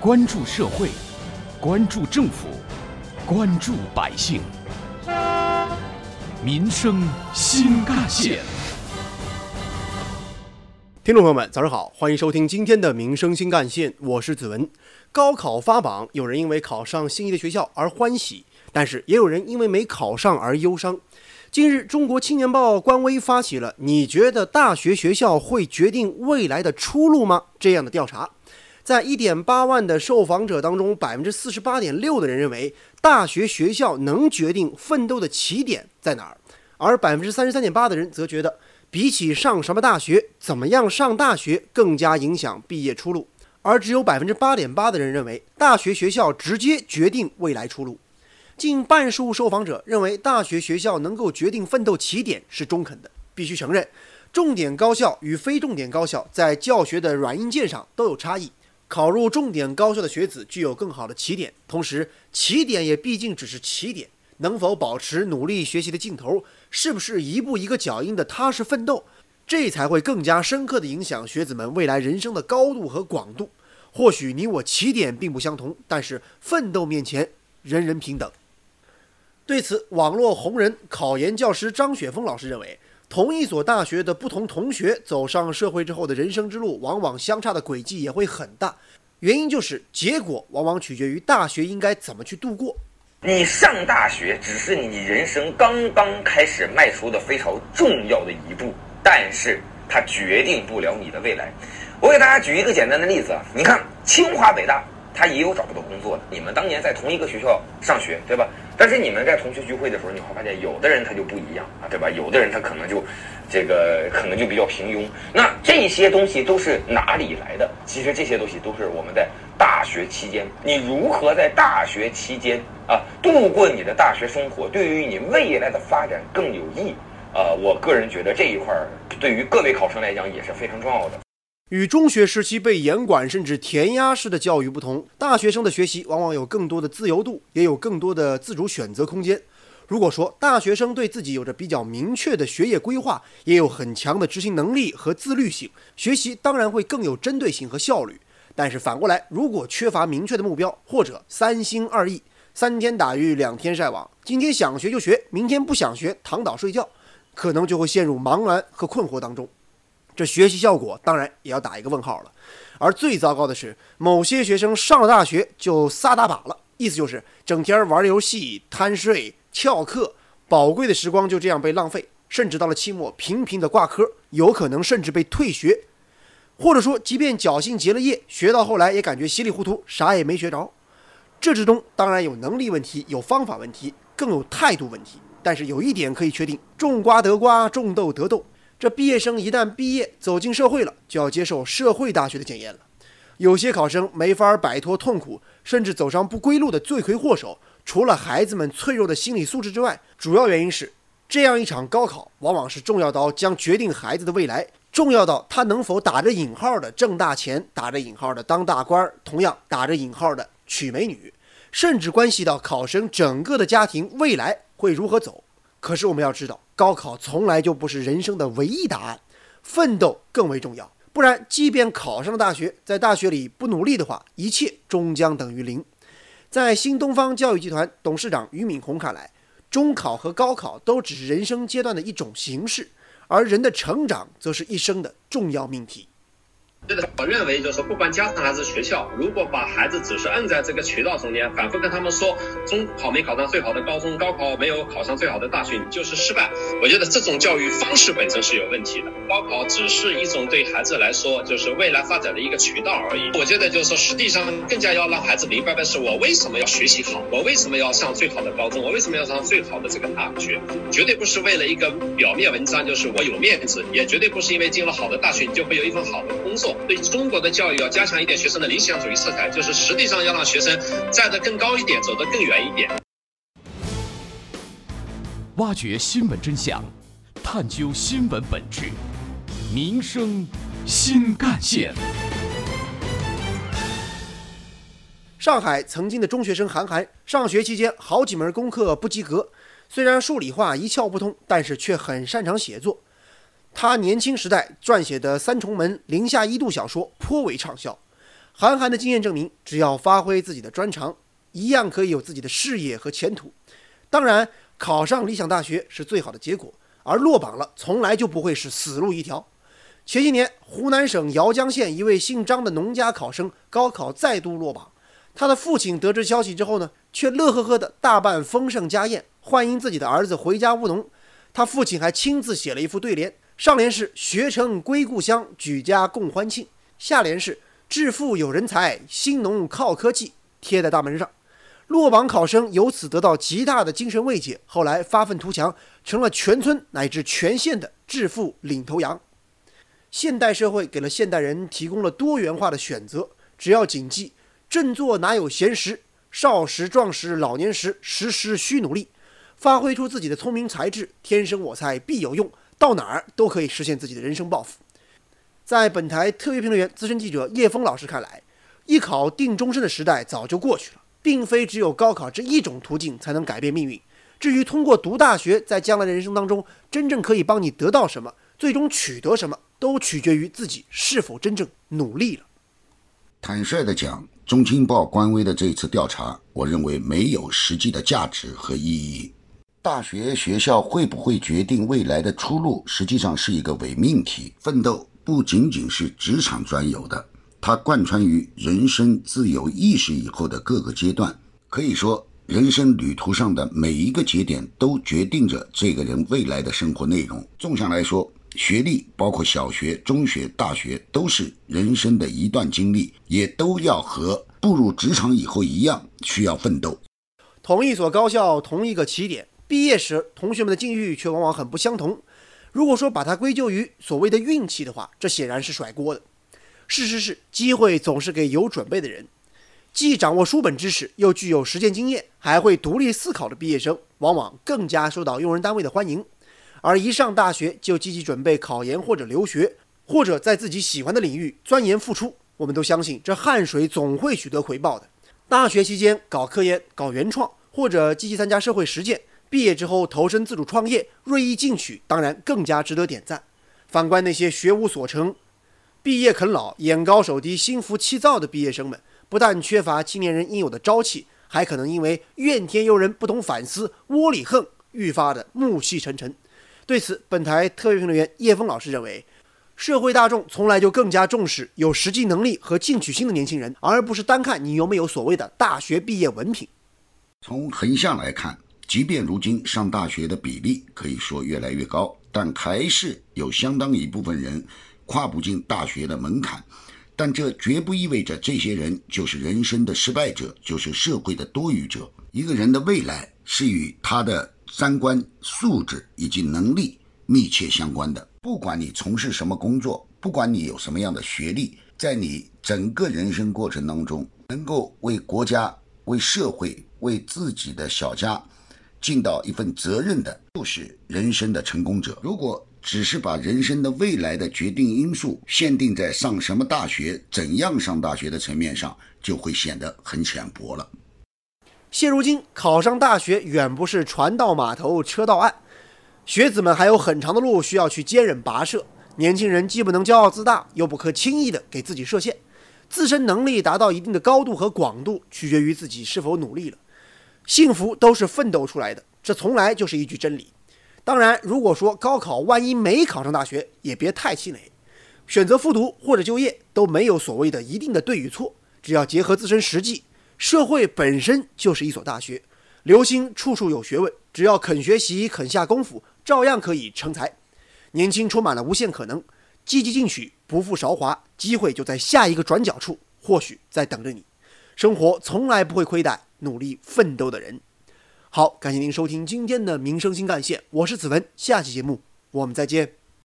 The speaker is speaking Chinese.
关注社会，关注政府，关注百姓，民生新干线。听众朋友们，早上好，欢迎收听今天的《民生新干线》，我是子文。高考发榜，有人因为考上心仪的学校而欢喜，但是也有人因为没考上而忧伤。近日，中国青年报官微发起了“你觉得大学学校会决定未来的出路吗？”这样的调查，在一点八万的受访者当中，百分之四十八点六的人认为大学学校能决定奋斗的起点在哪儿，而百分之三十三点八的人则觉得，比起上什么大学，怎么样上大学更加影响毕业出路，而只有百分之八点八的人认为大学学校直接决定未来出路。近半数受访者认为，大学学校能够决定奋斗起点是中肯的。必须承认，重点高校与非重点高校在教学的软硬件上都有差异。考入重点高校的学子具有更好的起点，同时起点也毕竟只是起点，能否保持努力学习的劲头，是不是一步一个脚印的踏实奋斗，这才会更加深刻地影响学子们未来人生的高度和广度。或许你我起点并不相同，但是奋斗面前人人平等。对此，网络红人考研教师张雪峰老师认为，同一所大学的不同同学走上社会之后的人生之路，往往相差的轨迹也会很大。原因就是结果往往取决于大学应该怎么去度过。你上大学只是你人生刚刚开始迈出的非常重要的一步，但是它决定不了你的未来。我给大家举一个简单的例子啊，你看清华北大。他也有找不到工作的。你们当年在同一个学校上学，对吧？但是你们在同学聚会的时候，你会发现，有的人他就不一样啊，对吧？有的人他可能就，这个可能就比较平庸。那这些东西都是哪里来的？其实这些东西都是我们在大学期间，你如何在大学期间啊度过你的大学生活，对于你未来的发展更有益。啊，我个人觉得这一块儿对于各位考生来讲也是非常重要的。与中学时期被严管甚至填鸭式的教育不同，大学生的学习往往有更多的自由度，也有更多的自主选择空间。如果说大学生对自己有着比较明确的学业规划，也有很强的执行能力和自律性，学习当然会更有针对性和效率。但是反过来，如果缺乏明确的目标，或者三心二意，三天打鱼两天晒网，今天想学就学，明天不想学躺倒睡觉，可能就会陷入茫然和困惑当中。这学习效果当然也要打一个问号了，而最糟糕的是，某些学生上了大学就撒大把了，意思就是整天玩游戏、贪睡、翘课，宝贵的时光就这样被浪费，甚至到了期末频频的挂科，有可能甚至被退学，或者说，即便侥幸结了业，学到后来也感觉稀里糊涂，啥也没学着。这之中当然有能力问题，有方法问题，更有态度问题。但是有一点可以确定：种瓜得瓜，种豆得豆。这毕业生一旦毕业走进社会了，就要接受社会大学的检验了。有些考生没法摆脱痛苦，甚至走上不归路的罪魁祸首，除了孩子们脆弱的心理素质之外，主要原因是这样一场高考往往是重要到，将决定孩子的未来，重要到他能否打着引号的挣大钱，打着引号的当大官，同样打着引号的娶美女，甚至关系到考生整个的家庭未来会如何走。可是我们要知道。高考从来就不是人生的唯一答案，奋斗更为重要。不然，即便考上了大学，在大学里不努力的话，一切终将等于零。在新东方教育集团董事长俞敏洪看来，中考和高考都只是人生阶段的一种形式，而人的成长则是一生的重要命题。对的，我认为就是，不管家长还是学校，如果把孩子只是摁在这个渠道中间，反复跟他们说，中考没考上最好的高中，高考没有考上最好的大学，你就是失败。我觉得这种教育方式本身是有问题的。高考只是一种对孩子来说就是未来发展的一个渠道而已。我觉得就是说，实际上更加要让孩子明白的是，我为什么要学习好，我为什么要上最好的高中，我为什么要上最好的这个大学，绝对不是为了一个表面文章，就是我有面子，也绝对不是因为进了好的大学你就会有一份好的工作作。对中国的教育要加强一点学生的理想主义色彩，就是实际上要让学生站得更高一点，走得更远一点。挖掘新闻真相，探究新闻本质，民生新干线。上海曾经的中学生韩寒，上学期间好几门功课不及格，虽然数理化一窍不通，但是却很擅长写作。他年轻时代撰写的《三重门》《零下一度》小说颇为畅销。韩寒的经验证明，只要发挥自己的专长，一样可以有自己的事业和前途。当然，考上理想大学是最好的结果，而落榜了，从来就不会是死路一条。前些年，湖南省姚江县一位姓张的农家考生高考再度落榜，他的父亲得知消息之后呢，却乐呵呵的大办丰盛家宴，欢迎自己的儿子回家务农。他父亲还亲自写了一副对联，上联是“学成归故乡，举家共欢庆”，下联是“致富有人才，兴农靠科技”，贴在大门上。落榜考生由此得到极大的精神慰藉，后来发愤图强，成了全村乃至全县的致富领头羊。现代社会给了现代人提供了多元化的选择，只要谨记“振作哪有闲时，少时壮时老年时，时时需努力”，发挥出自己的聪明才智，天生我材必有用，到哪儿都可以实现自己的人生抱负。在本台特约评论员、资深记者叶峰老师看来，一考定终身的时代早就过去了，并非只有高考这一种途径才能改变命运。至于通过读大学，在将来的人生当中真正可以帮你得到什么，最终取得什么？都取决于自己是否真正努力了。坦率的讲，中青报官微的这一次调查，我认为没有实际的价值和意义。大学学校会不会决定未来的出路，实际上是一个伪命题。奋斗不仅仅是职场专有的，它贯穿于人生自由意识以后的各个阶段。可以说，人生旅途上的每一个节点都决定着这个人未来的生活内容。纵向来说，学历包括小学、中学、大学，都是人生的一段经历，也都要和步入职场以后一样，需要奋斗。同一所高校，同一个起点，毕业时同学们的境遇却往往很不相同。如果说把它归咎于所谓的运气的话，这显然是甩锅的。事实是，机会总是给有准备的人。既掌握书本知识，又具有实践经验，还会独立思考的毕业生，往往更加受到用人单位的欢迎。而一上大学就积极准备考研或者留学，或者在自己喜欢的领域钻研付出，我们都相信这汗水总会取得回报的。大学期间搞科研、搞原创，或者积极参加社会实践，毕业之后投身自主创业，锐意进取，当然更加值得点赞。反观那些学无所成、毕业啃老、眼高手低、心浮气躁的毕业生们，不但缺乏青年人应有的朝气，还可能因为怨天尤人、不懂反思、窝里横，愈发的暮气沉沉。对此，本台特约评论员叶峰老师认为，社会大众从来就更加重视有实际能力和进取心的年轻人，而不是单看你有没有所谓的大学毕业文凭。从横向来看，即便如今上大学的比例可以说越来越高，但还是有相当一部分人跨不进大学的门槛。但这绝不意味着这些人就是人生的失败者，就是社会的多余者。一个人的未来是与他的。三观、素质以及能力密切相关的。不管你从事什么工作，不管你有什么样的学历，在你整个人生过程当中，能够为国家、为社会、为自己的小家尽到一份责任的，就是人生的成功者。如果只是把人生的未来的决定因素限定在上什么大学、怎样上大学的层面上，就会显得很浅薄了。现如今，考上大学远不是船到码头车到岸，学子们还有很长的路需要去坚韧跋涉。年轻人既不能骄傲自大，又不可轻易的给自己设限。自身能力达到一定的高度和广度，取决于自己是否努力了。幸福都是奋斗出来的，这从来就是一句真理。当然，如果说高考万一没考上大学，也别太气馁。选择复读或者就业都没有所谓的一定的对与错，只要结合自身实际。社会本身就是一所大学，留心处处有学问，只要肯学习、肯下功夫，照样可以成才。年轻充满了无限可能，积极进取，不负韶华，机会就在下一个转角处，或许在等着你。生活从来不会亏待努力奋斗的人。好，感谢您收听今天的民生新干线，我是子文，下期节目我们再见。